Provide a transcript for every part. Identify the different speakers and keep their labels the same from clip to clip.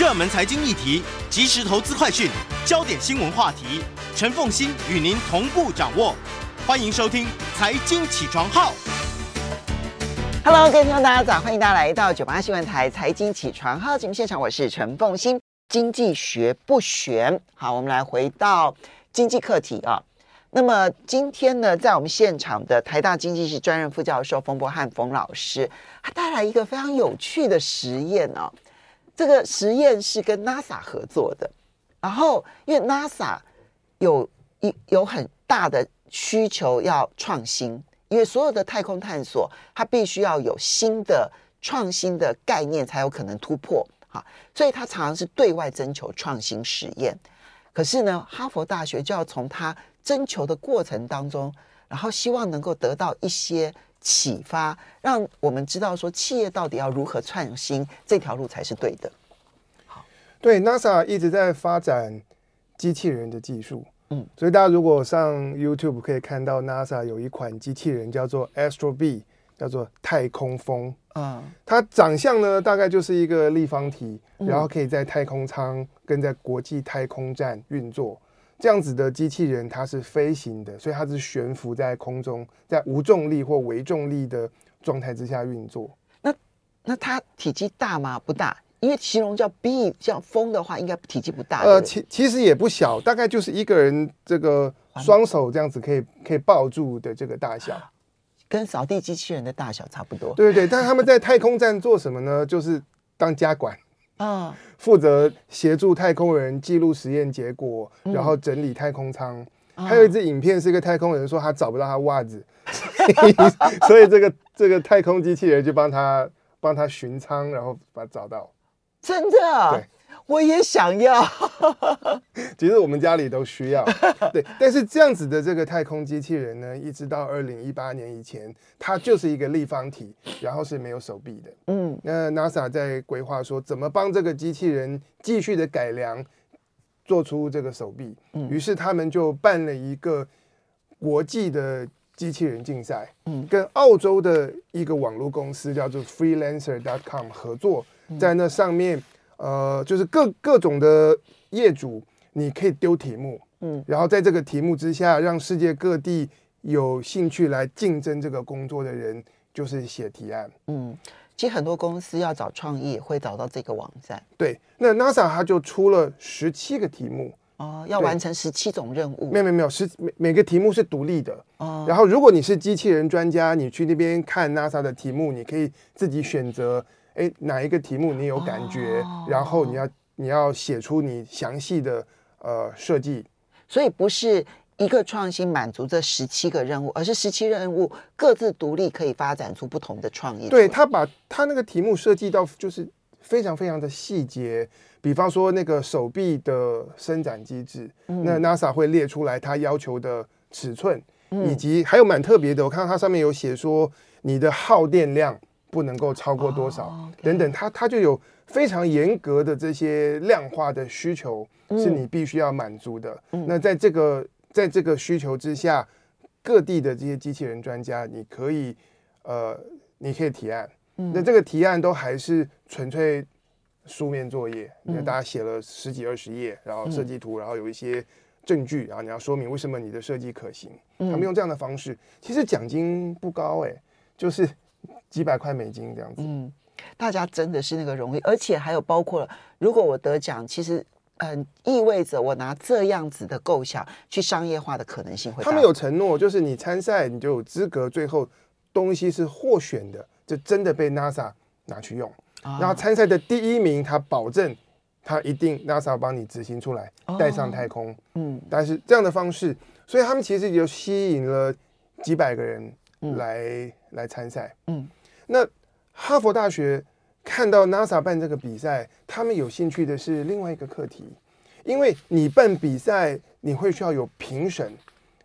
Speaker 1: 热门财经议题、即时投资快讯、焦点新闻话题，陈凤馨与您同步掌握。欢迎收听《财经起床号》。
Speaker 2: Hello，各位听众，大家早！欢迎大家来到九八新闻台《财经起床号》节目现场，我是陈凤馨。经济学不悬，好，我们来回到经济课题啊。那么今天呢，在我们现场的台大经济系专任副教授冯柏翰冯老师，他带来一个非常有趣的实验哦。这个实验是跟 NASA 合作的，然后因为 NASA 有一有很大的需求要创新，因为所有的太空探索它必须要有新的创新的概念才有可能突破，哈，所以它常常是对外征求创新实验。可是呢，哈佛大学就要从它征求的过程当中，然后希望能够得到一些。启发，让我们知道说企业到底要如何创新，这条路才是对的。
Speaker 3: 好，对，NASA 一直在发展机器人的技术，嗯，所以大家如果上 YouTube 可以看到 NASA 有一款机器人叫做 Astro B，叫做太空风，嗯，它长相呢大概就是一个立方体，然后可以在太空舱跟在国际太空站运作。这样子的机器人，它是飞行的，所以它是悬浮在空中，在无重力或微重力的状态之下运作。
Speaker 2: 那那它体积大吗？不大，因为形容叫 B，像风的话，应该体积不大。
Speaker 3: 呃，其其实也不小，大概就是一个人这个双手这样子可以可以抱住的这个大小，
Speaker 2: 跟扫地机器人的大小差不多。
Speaker 3: 对对对，但他们在太空站做什么呢？就是当家管。啊，负责协助太空人记录实验结果，然后整理太空舱。还有一支影片是一个太空人说他找不到他袜子，所以这个这个太空机器人就帮他帮他巡舱，然后把他找到。
Speaker 2: 真的？对。我也想要，
Speaker 3: 其实我们家里都需要。对，但是这样子的这个太空机器人呢，一直到二零一八年以前，它就是一个立方体，然后是没有手臂的。嗯，那 NASA 在规划说怎么帮这个机器人继续的改良，做出这个手臂。嗯，于是他们就办了一个国际的机器人竞赛，嗯，跟澳洲的一个网络公司叫做 Freelancer.com 合作，在那上面。呃，就是各各种的业主，你可以丢题目，嗯，然后在这个题目之下，让世界各地有兴趣来竞争这个工作的人，就是写提案，嗯，
Speaker 2: 其实很多公司要找创意会找到这个网站，
Speaker 3: 对，那 NASA 它就出了十七个题目，
Speaker 2: 哦，要完成十七种任务，
Speaker 3: 没有没有没有，十每每个题目是独立的，哦，然后如果你是机器人专家，你去那边看 NASA 的题目，你可以自己选择。哎，哪一个题目你有感觉？哦、然后你要你要写出你详细的呃设计。
Speaker 2: 所以不是一个创新满足这十七个任务，而是十七任务各自独立可以发展出不同的创意。
Speaker 3: 对，他把他那个题目设计到就是非常非常的细节，比方说那个手臂的伸展机制，嗯、那 NASA 会列出来他要求的尺寸，嗯、以及还有蛮特别的，我看到它上面有写说你的耗电量。不能够超过多少，oh. 等等，它它就有非常严格的这些量化的需求，是你必须要满足的。嗯、那在这个在这个需求之下，各地的这些机器人专家，你可以呃，你可以提案。嗯、那这个提案都还是纯粹书面作业，你看大家写了十几二十页，然后设计图，然后有一些证据，然后你要说明为什么你的设计可行。他们用这样的方式，其实奖金不高哎，就是。几百块美金这样子，嗯，
Speaker 2: 大家真的是那个荣誉，而且还有包括了，如果我得奖，其实嗯，意味着我拿这样子的构想去商业化的可能性会。
Speaker 3: 他们有承诺，就是你参赛你就有资格，最后东西是获选的，就真的被 NASA 拿去用。啊、然后参赛的第一名，他保证他一定 NASA 帮你执行出来，带上太空。嗯，但是这样的方式，所以他们其实就吸引了几百个人来、嗯、来参赛。嗯。那哈佛大学看到 NASA 办这个比赛，他们有兴趣的是另外一个课题，因为你办比赛，你会需要有评审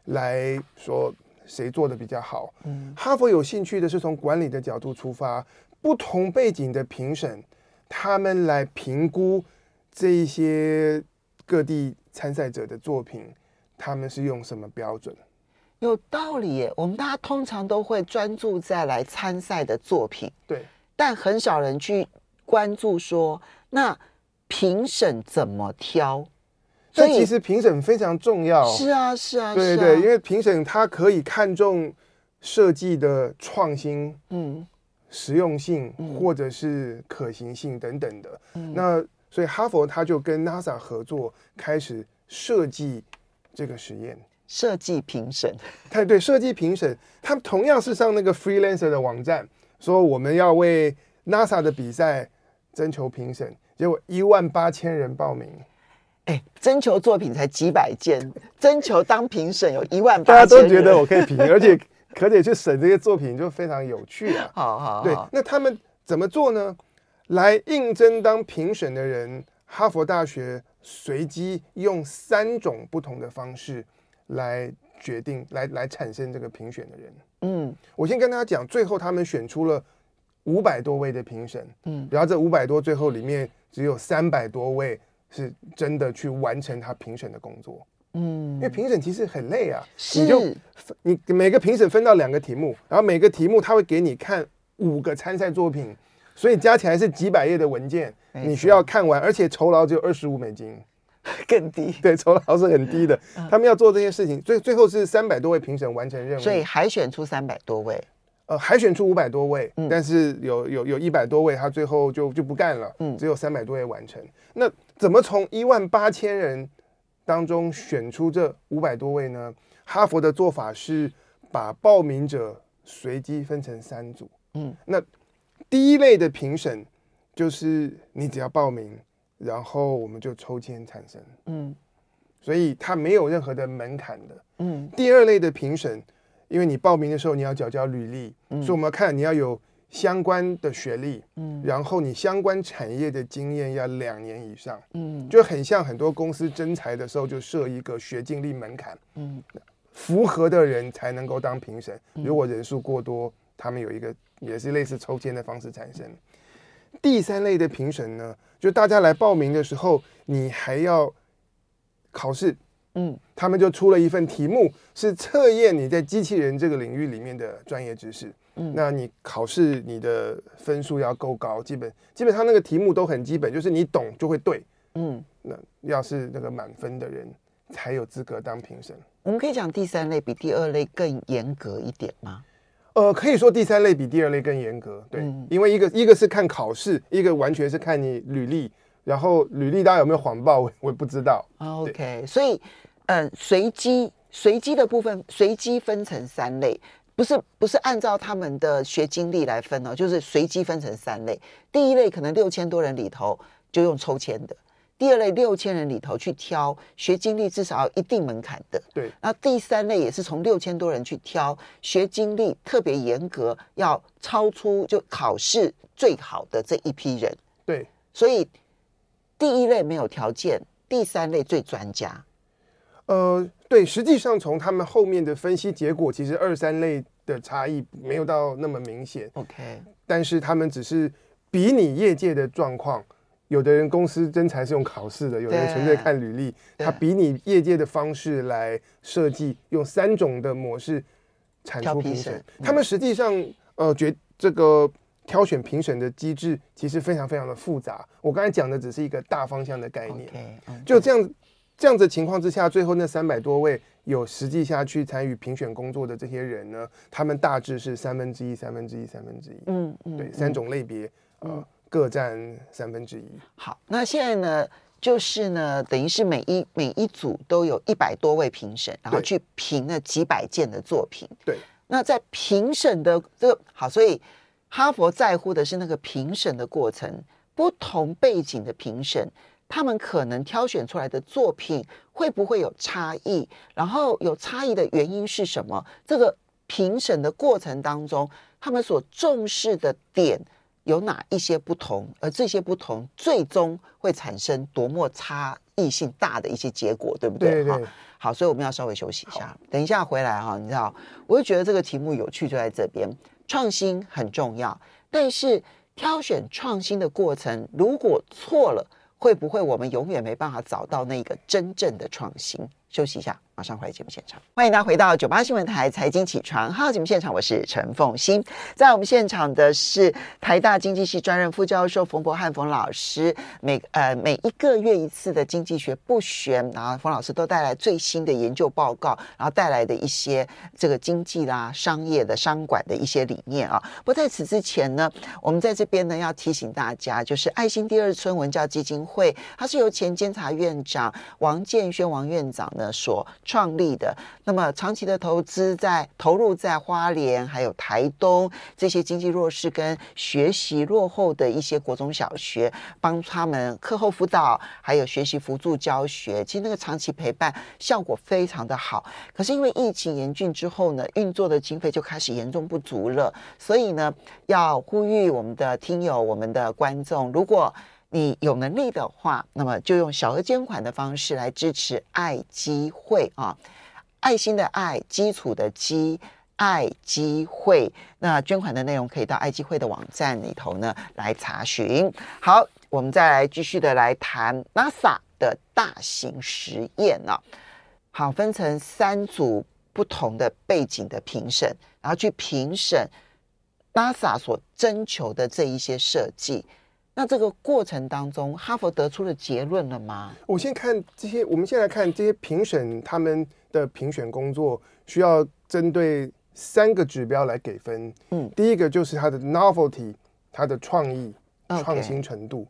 Speaker 3: 来说谁做的比较好。嗯，哈佛有兴趣的是从管理的角度出发，不同背景的评审，他们来评估这一些各地参赛者的作品，他们是用什么标准？
Speaker 2: 有道理耶，我们大家通常都会专注在来参赛的作品，
Speaker 3: 对，
Speaker 2: 但很少人去关注说，那评审怎么挑？
Speaker 3: 所以其实评审非常重要。
Speaker 2: 是啊，是啊，
Speaker 3: 对对，因为评审他可以看重设计的创新、嗯，实用性或者是可行性等等的。嗯，那所以哈佛他就跟 NASA 合作，开始设计这个实验。
Speaker 2: 设计评审，
Speaker 3: 太对，设计评审，他们同样是上那个 freelancer 的网站，说我们要为 NASA 的比赛征求评审，结果一万八千人报名。
Speaker 2: 哎，征求作品才几百件，征求当评审有一万八，
Speaker 3: 大家都觉得我可以评，而且 可得去审这些作品，就非常有趣啊。
Speaker 2: 好好，好，
Speaker 3: 对，那他们怎么做呢？来应征当评审的人，哈佛大学随机用三种不同的方式。来决定，来来产生这个评选的人。嗯，我先跟大家讲，最后他们选出了五百多位的评审。嗯，然后这五百多最后里面只有三百多位是真的去完成他评审的工作。嗯，因为评审其实很累啊，你就你每个评审分到两个题目，然后每个题目他会给你看五个参赛作品，所以加起来是几百页的文件，你需要看完，而且酬劳只有二十五美金。
Speaker 2: 更低，
Speaker 3: 对，酬劳是很低的。他们要做这些事情，最最后是三百多位评审完成任务，
Speaker 2: 所以海选出三百多位，
Speaker 3: 呃，海选出五百多位，但是有有有一百多位他最后就就不干了，嗯，只有三百多位完成。那怎么从一万八千人当中选出这五百多位呢？哈佛的做法是把报名者随机分成三组，嗯，那第一类的评审就是你只要报名。然后我们就抽签产生，嗯，所以它没有任何的门槛的，嗯。第二类的评审，因为你报名的时候你要缴交履历，嗯，所以我们要看你要有相关的学历，嗯，然后你相关产业的经验要两年以上，嗯，就很像很多公司征才的时候就设一个学经历门槛，嗯，符合的人才能够当评审，如果人数过多，他们有一个也是类似抽签的方式产生。第三类的评审呢，就大家来报名的时候，你还要考试，嗯，他们就出了一份题目，是测验你在机器人这个领域里面的专业知识，嗯，那你考试你的分数要够高，基本基本上那个题目都很基本，就是你懂就会对，嗯，那要是那个满分的人才有资格当评审。
Speaker 2: 我们可以讲第三类比第二类更严格一点吗？
Speaker 3: 呃，可以说第三类比第二类更严格，对，嗯、因为一个一个是看考试，一个完全是看你履历，然后履历大家有没有谎报，我我也不知道。
Speaker 2: OK，所以，嗯、呃，随机随机的部分随机分成三类，不是不是按照他们的学经历来分哦，就是随机分成三类。第一类可能六千多人里头就用抽签的。第二类六千人里头去挑学经历至少要一定门槛的，
Speaker 3: 对。
Speaker 2: 然后第三类也是从六千多人去挑学经历特别严格，要超出就考试最好的这一批人，
Speaker 3: 对。
Speaker 2: 所以第一类没有条件，第三类最专家。
Speaker 3: 呃，对，实际上从他们后面的分析结果，其实二三类的差异没有到那么明显。
Speaker 2: OK，
Speaker 3: 但是他们只是比拟业界的状况。有的人公司真才是用考试的，有的人纯粹看履历。他比你业界的方式来设计，用三种的模式产出评审。他们实际上呃，觉这个挑选评审的机制其实非常非常的复杂。我刚才讲的只是一个大方向的概念。就这样这样子情况之下，最后那三百多位有实际下去参与评选工作的这些人呢，他们大致是三分之一、三分之一、三分之一。嗯嗯，对，三种类别呃。各占三分之一。
Speaker 2: 好，那现在呢，就是呢，等于是每一每一组都有一百多位评审，然后去评了几百件的作品。
Speaker 3: 对，
Speaker 2: 那在评审的这个好，所以哈佛在乎的是那个评审的过程，不同背景的评审，他们可能挑选出来的作品会不会有差异？然后有差异的原因是什么？这个评审的过程当中，他们所重视的点。有哪一些不同，而这些不同最终会产生多么差异性大的一些结果，对不对？
Speaker 3: 对对。
Speaker 2: 好，所以我们要稍微休息一下，等一下回来哈，你知道，我就觉得这个题目有趣就在这边，创新很重要，但是挑选创新的过程如果错了，会不会我们永远没办法找到那个真正的创新？休息一下。马上回来节目现场，欢迎大家回到九八新闻台财经起床号节目现场，我是陈凤欣。在我们现场的是台大经济系专任副教授冯柏翰冯老师。每呃每一个月一次的经济学不悬，然后冯老师都带来最新的研究报告，然后带来的一些这个经济啦、商业的商管的一些理念啊。不在此之前呢，我们在这边呢要提醒大家，就是爱心第二村文教基金会，它是由前监察院长王建煊王院长呢所。创立的，那么长期的投资在投入在花莲还有台东这些经济弱势跟学习落后的一些国中小学，帮他们课后辅导，还有学习辅助教学。其实那个长期陪伴效果非常的好。可是因为疫情严峻之后呢，运作的经费就开始严重不足了。所以呢，要呼吁我们的听友、我们的观众，如果你有能力的话，那么就用小额捐款的方式来支持爱基会啊，爱心的爱，基础的基，爱基会。那捐款的内容可以到爱基会的网站里头呢来查询。好，我们再来继续的来谈 NASA 的大型实验啊。好，分成三组不同的背景的评审，然后去评审 NASA 所征求的这一些设计。那这个过程当中，哈佛得出了结论了吗？
Speaker 3: 我先看这些，我们先来看这些评审他们的评选工作，需要针对三个指标来给分。嗯，第一个就是它的 novelty，它的创意、创新程度；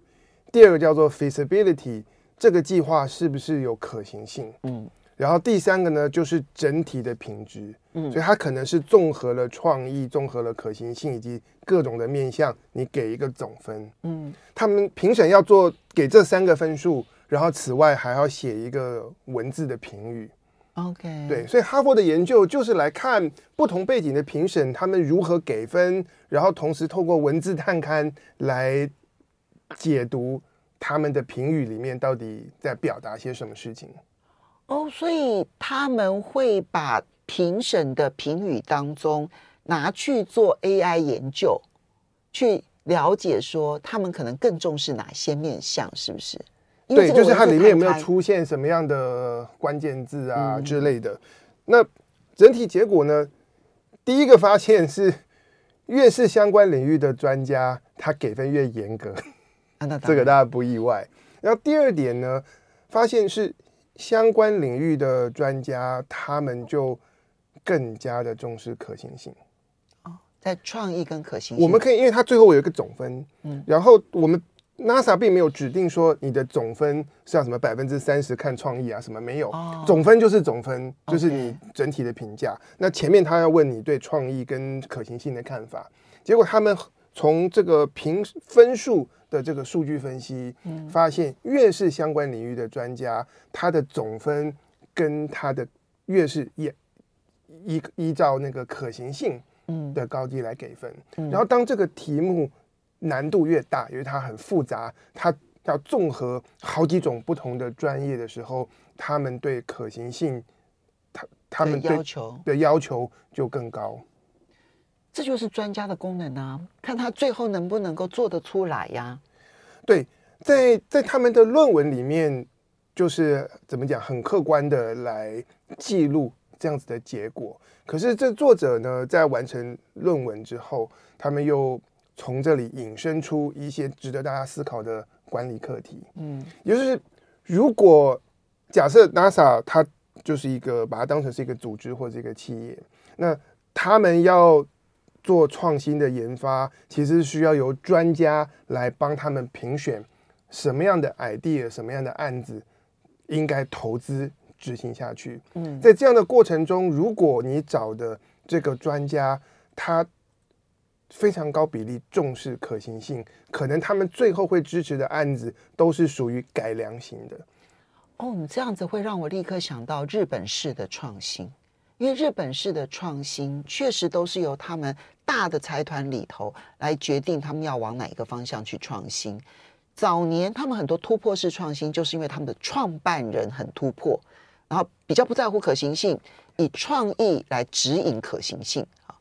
Speaker 3: 第二个叫做 feasibility，这个计划是不是有可行性？嗯。然后第三个呢，就是整体的品质，嗯，所以它可能是综合了创意、综合了可行性以及各种的面向，你给一个总分，嗯，他们评审要做给这三个分数，然后此外还要写一个文字的评语
Speaker 2: ，OK，
Speaker 3: 对，所以哈佛的研究就是来看不同背景的评审他们如何给分，然后同时透过文字探勘来解读他们的评语里面到底在表达些什么事情。
Speaker 2: 哦，所以他们会把评审的评语当中拿去做 AI 研究，去了解说他们可能更重视哪些面向，是不是？
Speaker 3: 对，就是它里面有没有出现什么样的关键字啊之类的。嗯。那整体结果呢？第一个发现是，越是相关领域的专家，他给分越严格。啊，这个大家不意外。然后第二点呢，发现是。相关领域的专家，他们就更加的重视可行性。
Speaker 2: 哦，在创意跟可行性，
Speaker 3: 我们可以，因为它最后有一个总分，嗯，然后我们 NASA 并没有指定说你的总分是要什么百分之三十看创意啊什么没有，哦，总分就是总分，就是你整体的评价。那前面他要问你对创意跟可行性的看法，结果他们从这个评分数。的这个数据分析，发现越是相关领域的专家，他的总分跟他的越是依依依照那个可行性的高低来给分。然后当这个题目难度越大，因为它很复杂，它要综合好几种不同的专业的时候，他们对可行性，他他们对
Speaker 2: 要求
Speaker 3: 的要求就更高。
Speaker 2: 这就是专家的功能啊，看他最后能不能够做得出来呀。
Speaker 3: 对，在在他们的论文里面，就是怎么讲，很客观的来记录这样子的结果。可是这作者呢，在完成论文之后，他们又从这里引申出一些值得大家思考的管理课题。嗯，也就是如果假设 NASA 它就是一个把它当成是一个组织或者一个企业，那他们要。做创新的研发，其实需要由专家来帮他们评选什么样的 idea、什么样的案子应该投资执行下去。嗯，在这样的过程中，如果你找的这个专家他非常高比例重视可行性，可能他们最后会支持的案子都是属于改良型的。
Speaker 2: 哦，你这样子会让我立刻想到日本式的创新。因为日本式的创新确实都是由他们大的财团里头来决定他们要往哪一个方向去创新。早年他们很多突破式创新，就是因为他们的创办人很突破，然后比较不在乎可行性，以创意来指引可行性啊。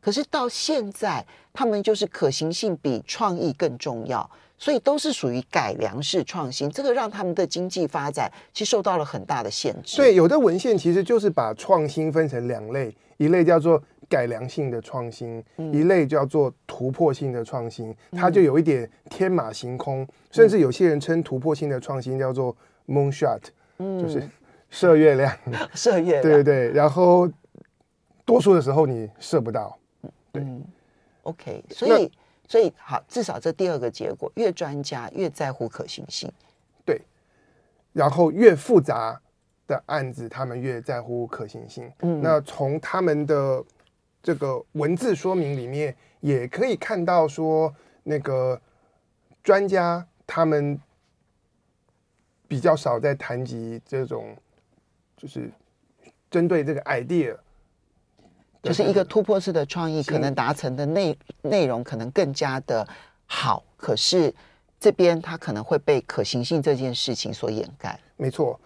Speaker 2: 可是到现在，他们就是可行性比创意更重要。所以都是属于改良式创新，这个让他们的经济发展其实受到了很大的限制。
Speaker 3: 对，有的文献其实就是把创新分成两类，一类叫做改良性的创新，嗯、一类叫做突破性的创新。它就有一点天马行空，嗯、甚至有些人称突破性的创新叫做 moonshot，嗯，就是射月亮，
Speaker 2: 射月亮，
Speaker 3: 对对对。然后多数的时候你射不到，对、嗯、
Speaker 2: ，OK，所以。所以好，至少这第二个结果，越专家越在乎可行性，
Speaker 3: 对。然后越复杂的案子，他们越在乎可行性。嗯，那从他们的这个文字说明里面，也可以看到说，那个专家他们比较少在谈及这种，就是针对这个 idea。
Speaker 2: 就是一个突破式的创意，可能达成的内内容可能更加的好，可是这边它可能会被可行性这件事情所掩盖。
Speaker 3: 没错，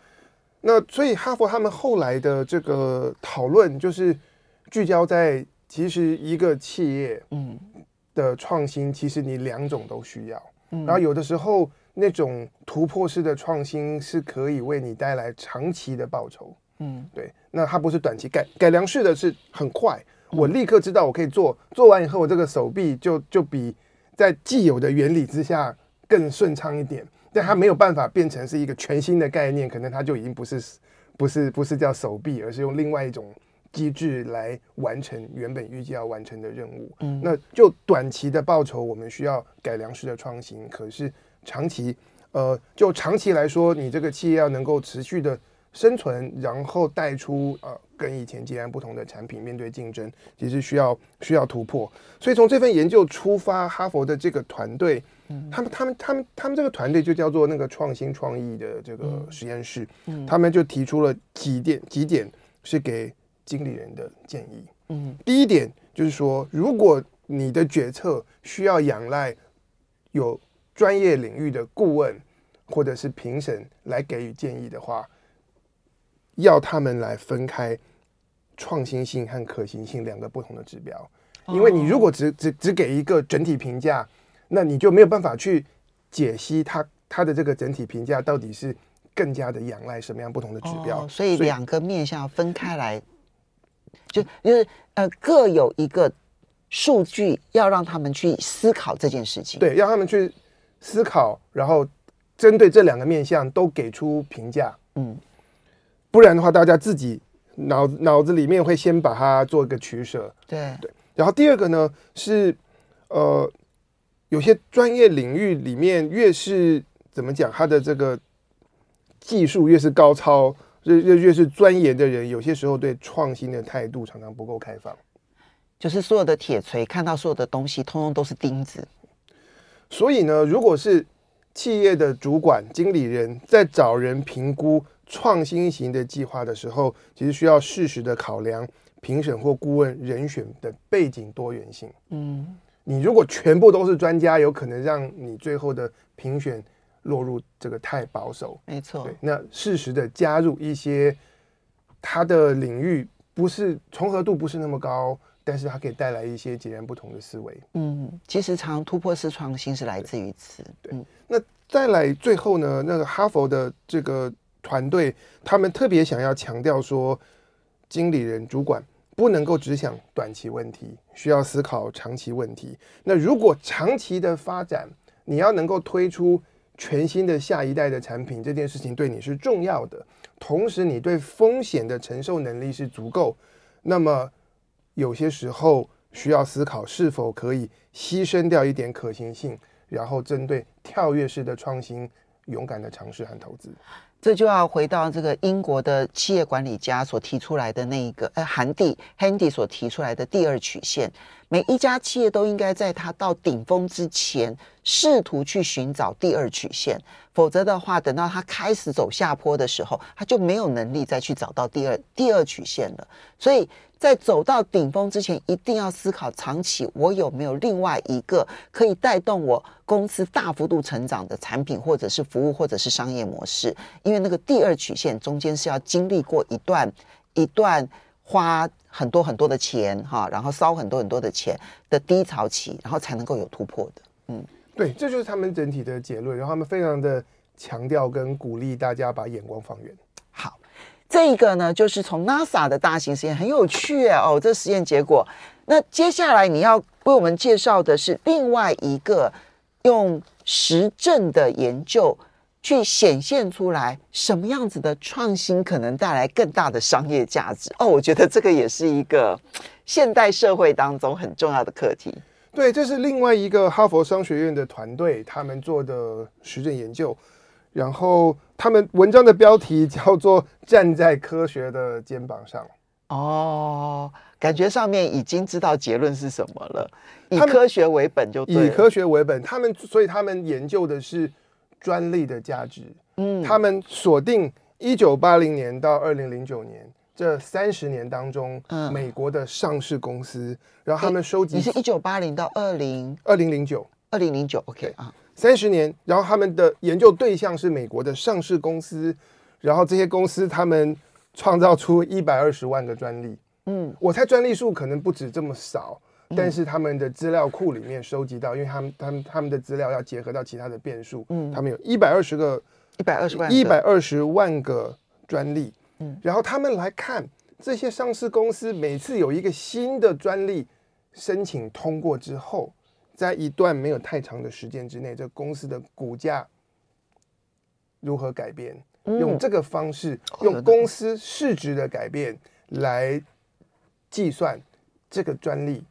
Speaker 3: 那所以哈佛他们后来的这个讨论，就是聚焦在其实一个企业嗯。的创新，其实你两种都需要。嗯。然后有的时候那种突破式的创新是可以为你带来长期的报酬。嗯，对，那它不是短期改改良式的是很快，我立刻知道我可以做，做完以后我这个手臂就就比在既有的原理之下更顺畅一点，但它没有办法变成是一个全新的概念，可能它就已经不是不是不是叫手臂，而是用另外一种机制来完成原本预计要完成的任务。嗯，那就短期的报酬，我们需要改良式的创新，可是长期，呃，就长期来说，你这个企业要能够持续的。生存，然后带出呃跟以前截然不同的产品，面对竞争，其实需要需要突破。所以从这份研究出发，哈佛的这个团队，嗯、他们他们他们他们这个团队就叫做那个创新创意的这个实验室，嗯、他们就提出了几点几点是给经理人的建议。嗯，第一点就是说，如果你的决策需要仰赖有专业领域的顾问或者是评审来给予建议的话。要他们来分开创新性和可行性两个不同的指标，因为你如果只只只给一个整体评价，那你就没有办法去解析它它的这个整体评价到底是更加的仰赖什么样不同的指标。
Speaker 2: 所以两个面向分开来，就就是呃各有一个数据要让他们去思考这件事情。
Speaker 3: 对，让他们去思考，然后针对这两个面向都给出评价。嗯。不然的话，大家自己脑脑子里面会先把它做一个取舍。
Speaker 2: 对
Speaker 3: 对。然后第二个呢是，呃，有些专业领域里面越是怎么讲，它的这个技术越是高超，越越越是钻研的人，有些时候对创新的态度常常不够开放。
Speaker 2: 就是所有的铁锤看到所有的东西，通通都是钉子。
Speaker 3: 所以呢，如果是企业的主管、经理人在找人评估。创新型的计划的时候，其实需要适时的考量评审或顾问人选的背景多元性。嗯，你如果全部都是专家，有可能让你最后的评选落入这个太保守。
Speaker 2: 没错，
Speaker 3: 对，那适时的加入一些它的领域不是重合度不是那么高，但是它可以带来一些截然不同的思维。
Speaker 2: 嗯，其实常突破式创新是来自于此。
Speaker 3: 对，对，那再来最后呢，那个哈佛的这个。团队他们特别想要强调说，经理人、主管不能够只想短期问题，需要思考长期问题。那如果长期的发展，你要能够推出全新的下一代的产品，这件事情对你是重要的。同时，你对风险的承受能力是足够。那么，有些时候需要思考是否可以牺牲掉一点可行性，然后针对跳跃式的创新，勇敢的尝试和投资。
Speaker 2: 这就要回到这个英国的企业管理家所提出来的那一个，呃，韩蒂 Handy 所提出来的第二曲线。每一家企业都应该在它到顶峰之前，试图去寻找第二曲线，否则的话，等到它开始走下坡的时候，它就没有能力再去找到第二第二曲线了。所以在走到顶峰之前，一定要思考长期我有没有另外一个可以带动我公司大幅度成长的产品，或者是服务，或者是商业模式。因为那个第二曲线中间是要经历过一段一段花很多很多的钱哈，然后烧很多很多的钱的低潮期，然后才能够有突破的。嗯，
Speaker 3: 对，这就是他们整体的结论。然后他们非常的强调跟鼓励大家把眼光放
Speaker 2: 远。这一个呢，就是从 NASA 的大型实验，很有趣哦。这实验结果，那接下来你要为我们介绍的是另外一个用实证的研究去显现出来什么样子的创新可能带来更大的商业价值哦。我觉得这个也是一个现代社会当中很重要的课题。
Speaker 3: 对，这是另外一个哈佛商学院的团队他们做的实证研究。然后他们文章的标题叫做“站在科学的肩膀上”。
Speaker 2: 哦，感觉上面已经知道结论是什么了。以科学为本就对。
Speaker 3: 以科学为本，他们所以他们研究的是专利的价值。嗯，他们锁定一九八零年到二零零九年这三十年当中，嗯，美国的上市公司，然后他们收集。
Speaker 2: 你是一九八零到二零
Speaker 3: 二零零九，
Speaker 2: 二零零九，OK 啊。
Speaker 3: 三十年，然后他们的研究对象是美国的上市公司，然后这些公司他们创造出一百二十万个专利。嗯，我猜专利数可能不止这么少，但是他们的资料库里面收集到，因为他们他们他们的资料要结合到其他的变数，嗯，他们有一百二十个
Speaker 2: 一百二十万
Speaker 3: 一百二十万个专利。嗯，然后他们来看这些上市公司每次有一个新的专利申请通过之后。在一段没有太长的时间之内，这公司的股价如何改变？嗯、用这个方式，用公司市值的改变来计算这个专利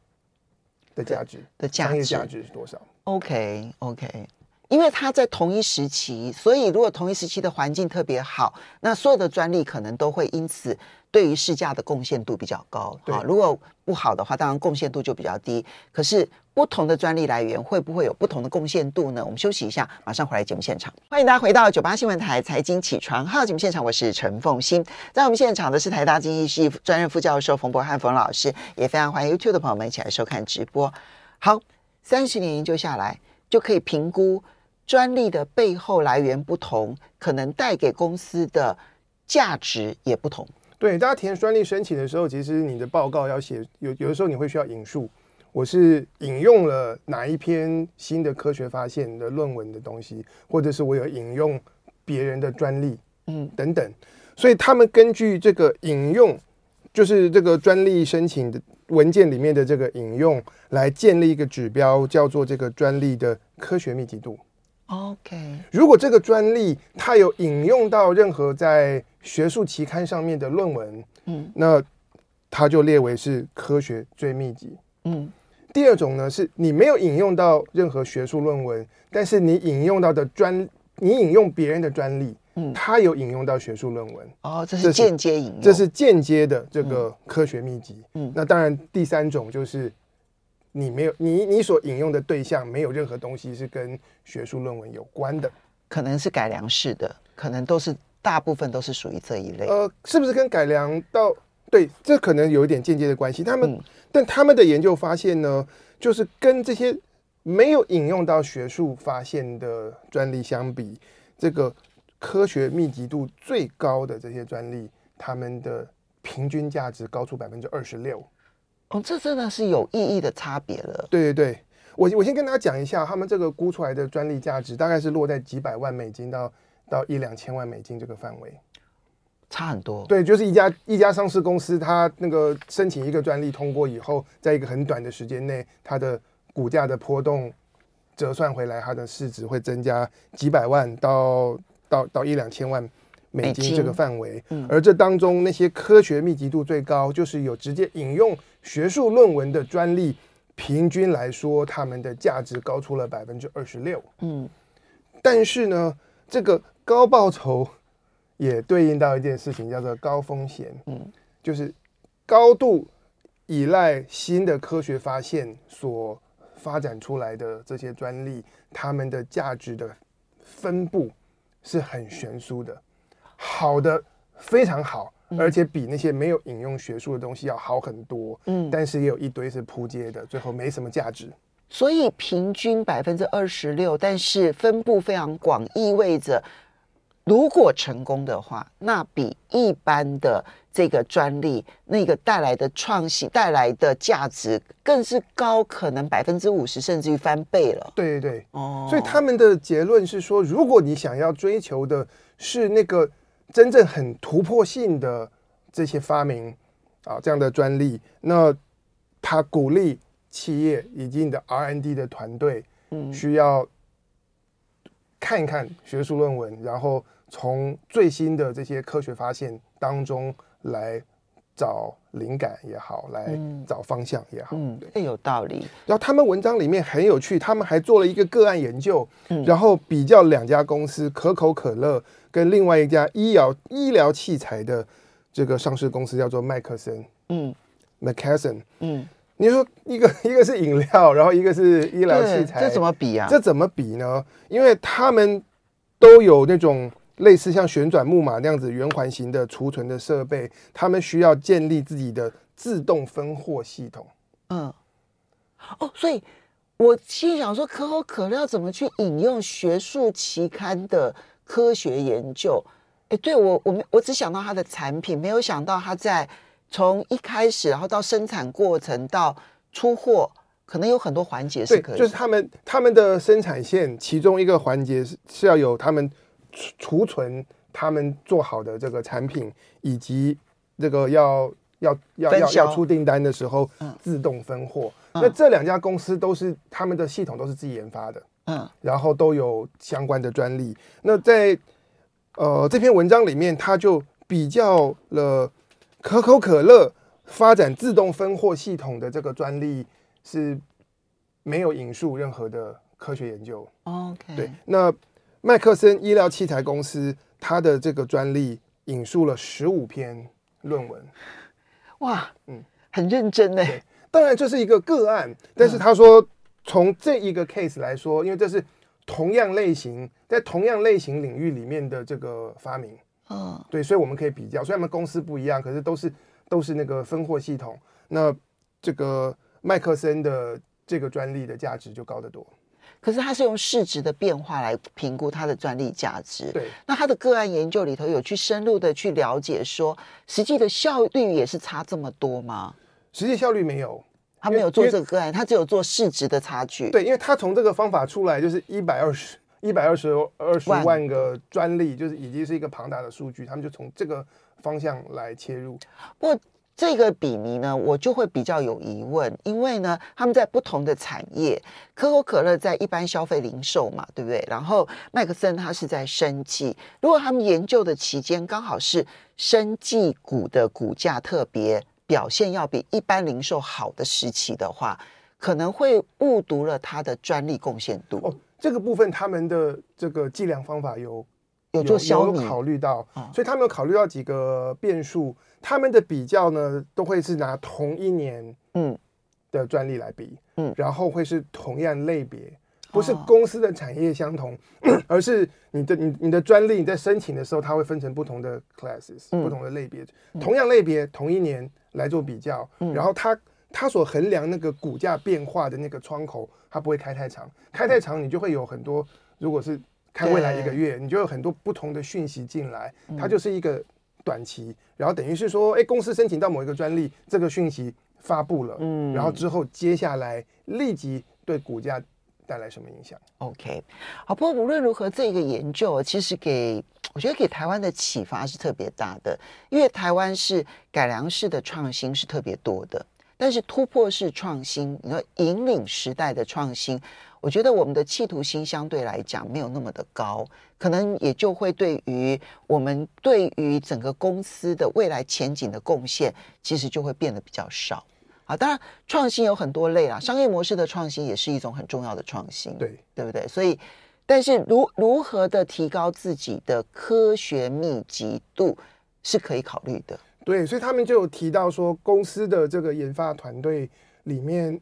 Speaker 3: 的价值
Speaker 2: 的
Speaker 3: 价值是多少
Speaker 2: ？OK OK，因为它在同一时期，所以如果同一时期的环境特别好，那所有的专利可能都会因此对于市价的贡献度比较高。啊，如果不好的话，当然贡献度就比较低。可是。不同的专利来源会不会有不同的贡献度呢？我们休息一下，马上回来节目现场。欢迎大家回到九八新闻台财经起床号节目现场，我是陈凤欣。在我们现场的是台大经济系专任副教授冯博翰冯老师，也非常欢迎 YouTube 的朋友们一起来收看直播。好，三十年研究下来，就可以评估专利的背后来源不同，可能带给公司的价值也不同。
Speaker 3: 对，大家填专利申请的时候，其实你的报告要写，有有的时候你会需要引述。我是引用了哪一篇新的科学发现的论文的东西，或者是我有引用别人的专利，嗯，等等。所以他们根据这个引用，就是这个专利申请的文件里面的这个引用，来建立一个指标，叫做这个专利的科学密集度。
Speaker 2: OK，
Speaker 3: 如果这个专利它有引用到任何在学术期刊上面的论文，嗯，那它就列为是科学最密集，嗯。第二种呢，是你没有引用到任何学术论文，但是你引用到的专，你引用别人的专利，嗯，他有引用到学术论文，
Speaker 2: 哦，这是间接引用，
Speaker 3: 这是间接的这个科学密集，嗯，那当然第三种就是你没有你你所引用的对象没有任何东西是跟学术论文有关的，
Speaker 2: 可能是改良式的，可能都是大部分都是属于这一类，
Speaker 3: 呃，是不是跟改良到？对，这可能有一点间接的关系。他们，嗯、但他们的研究发现呢，就是跟这些没有引用到学术发现的专利相比，这个科学密集度最高的这些专利，他们的平均价值高出百分之二十六。
Speaker 2: 哦，这真的是有意义的差别了。
Speaker 3: 对对对，我我先跟大家讲一下，他们这个估出来的专利价值大概是落在几百万美金到到一两千万美金这个范围。
Speaker 2: 差很多，
Speaker 3: 对，就是一家一家上市公司，它那个申请一个专利通过以后，在一个很短的时间内，它的股价的波动折算回来，它的市值会增加几百万到到到一两千万美金这个范围。嗯，而这当中那些科学密集度最高，就是有直接引用学术论文的专利，平均来说，它们的价值高出了百分之二十六。嗯，但是呢，这个高报酬。也对应到一件事情，叫做高风险。嗯，就是高度依赖新的科学发现所发展出来的这些专利，它们的价值的分布是很悬殊的。好的非常好，而且比那些没有引用学术的东西要好很多。嗯，但是也有一堆是扑街的，最后没什么价值。
Speaker 2: 所以平均百分之二十六，但是分布非常广，意味着如果成功的话，那比一般的这个专利那个带来的创新带来的价值更是高，可能百分之五十甚至于翻倍了。
Speaker 3: 对对对，哦，所以他们的结论是说，如果你想要追求的是那个真正很突破性的这些发明啊，这样的专利，那他鼓励。企业以及你的 R&D 的团队，嗯，需要看一看学术论文，然后从最新的这些科学发现当中来找灵感也好，来找方向也好，
Speaker 2: 嗯，对，有道理。
Speaker 3: 然后他们文章里面很有趣，他们还做了一个个案研究，然后比较两家公司，可口可乐跟另外一家医疗医疗器材的这个上市公司叫做麦克森，嗯，McKesson，嗯。你说一个一个是饮料，然后一个是医疗器材，
Speaker 2: 这怎么比啊？
Speaker 3: 这怎么比呢？因为他们都有那种类似像旋转木马那样子圆环形的储存的设备，他们需要建立自己的自动分货系统。嗯，
Speaker 2: 哦，所以我心想说，可口可乐要怎么去引用学术期刊的科学研究？哎，对我，我我只想到它的产品，没有想到它在。从一开始，然后到生产过程到出货，可能有很多环节是可以。
Speaker 3: 就是他们他们的生产线，其中一个环节是是要有他们储存他们做好的这个产品，以及这个要要要要要出订单的时候自动分货。嗯、那这两家公司都是他们的系统都是自己研发的，嗯，然后都有相关的专利。那在呃这篇文章里面，他就比较了。可口可乐发展自动分货系统的这个专利是没有引述任何的科学研究。
Speaker 2: OK，
Speaker 3: 对。那麦克森医疗器材公司它的这个专利引述了十五篇论文。
Speaker 2: 哇，嗯，很认真呢。
Speaker 3: 当然这是一个个案，但是他说从这一个 case 来说，因为这是同样类型在同样类型领域里面的这个发明。嗯，对，所以我们可以比较，虽然我们公司不一样，可是都是都是那个分货系统。那这个麦克森的这个专利的价值就高得多。
Speaker 2: 可是它是用市值的变化来评估它的专利价值。
Speaker 3: 对，
Speaker 2: 那它的个案研究里头有去深入的去了解，说实际的效率也是差这么多吗？
Speaker 3: 实际效率没有，
Speaker 2: 他没有做这个个案，他只有做市值的差距。
Speaker 3: 对，因为他从这个方法出来就是一百二十。一百二十二十万个专利，就是已经是一个庞大的数据，他们就从这个方向来切入。
Speaker 2: 不过这个比拟呢，我就会比较有疑问，因为呢，他们在不同的产业，可口可乐在一般消费零售嘛，对不对？然后麦克森他是在生技，如果他们研究的期间刚好是生技股的股价特别表现要比一般零售好的时期的话，可能会误读了它的专利贡献度。
Speaker 3: 哦这个部分他们的这个计量方法有
Speaker 2: 有做消
Speaker 3: 有考虑到，所以他们有考虑到几个变数。他们的比较呢，都会是拿同一年嗯。的专利来比，嗯，然后会是同样类别，不是公司的产业相同，而是你的你你的专利你在申请的时候，它会分成不同的 classes，不同的类别，同样类别同一年来做比较，然后它。它所衡量那个股价变化的那个窗口，它不会开太长，开太长你就会有很多，如果是开未来一个月，你就有很多不同的讯息进来，它就是一个短期，然后等于是说，哎，公司申请到某一个专利，这个讯息发布了，嗯，然后之后接下来立即对股价带来什么影响
Speaker 2: ？OK，好，不过无论如何，这个研究其实给我觉得给台湾的启发是特别大的，因为台湾是改良式的创新是特别多的。但是突破式创新，你说引领时代的创新，我觉得我们的企图心相对来讲没有那么的高，可能也就会对于我们对于整个公司的未来前景的贡献，其实就会变得比较少。啊，当然创新有很多类啦，商业模式的创新也是一种很重要的创新，
Speaker 3: 对
Speaker 2: 对不对？所以，但是如如何的提高自己的科学密集度是可以考虑的。
Speaker 3: 对，所以他们就有提到说，公司的这个研发团队里面，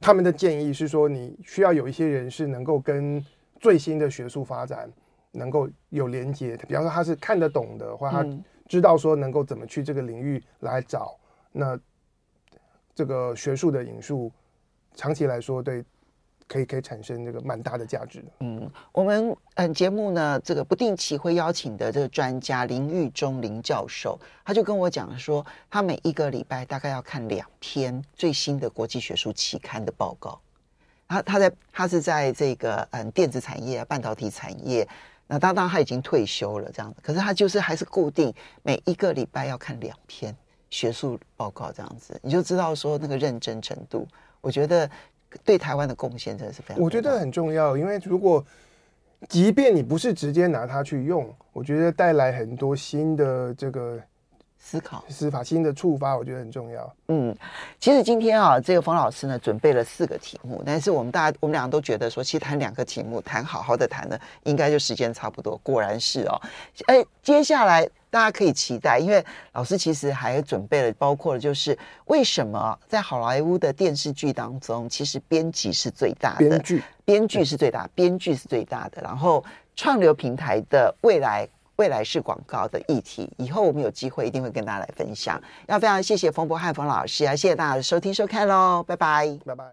Speaker 3: 他们的建议是说，你需要有一些人是能够跟最新的学术发展能够有连接。比方说，他是看得懂的，或他知道说能够怎么去这个领域来找，那这个学术的引述，长期来说对。可以可以产生这个蛮大的价值的。
Speaker 2: 嗯，我们嗯节目呢，这个不定期会邀请的这个专家林玉忠林教授，他就跟我讲说，他每一个礼拜大概要看两篇最新的国际学术期刊的报告。他他在他是在这个嗯电子产业、半导体产业，那当当他已经退休了这样子，可是他就是还是固定每一个礼拜要看两篇学术报告这样子，你就知道说那个认真程度，我觉得。对台湾的贡献真的是非常，
Speaker 3: 我觉得很重要。因为如果，即便你不是直接拿它去用，我觉得带来很多新的这个
Speaker 2: 思考、
Speaker 3: 司法新的触发，我觉得很重要。
Speaker 2: 嗯，其实今天啊，这个冯老师呢准备了四个题目，但是我们大家我们两个都觉得说，其实谈两个题目，谈好好的谈呢，应该就时间差不多。果然是哦，哎，接下来。大家可以期待，因为老师其实还准备了，包括了就是为什么在好莱坞的电视剧当中，其实编辑是最大的，编剧编剧是最大，编剧是最大的。然后串流平台的未来，未来是广告的议题，以后我们有机会一定会跟大家来分享。要非常谢谢冯博翰冯老师啊，谢谢大家的收听收看喽，拜拜，
Speaker 3: 拜拜。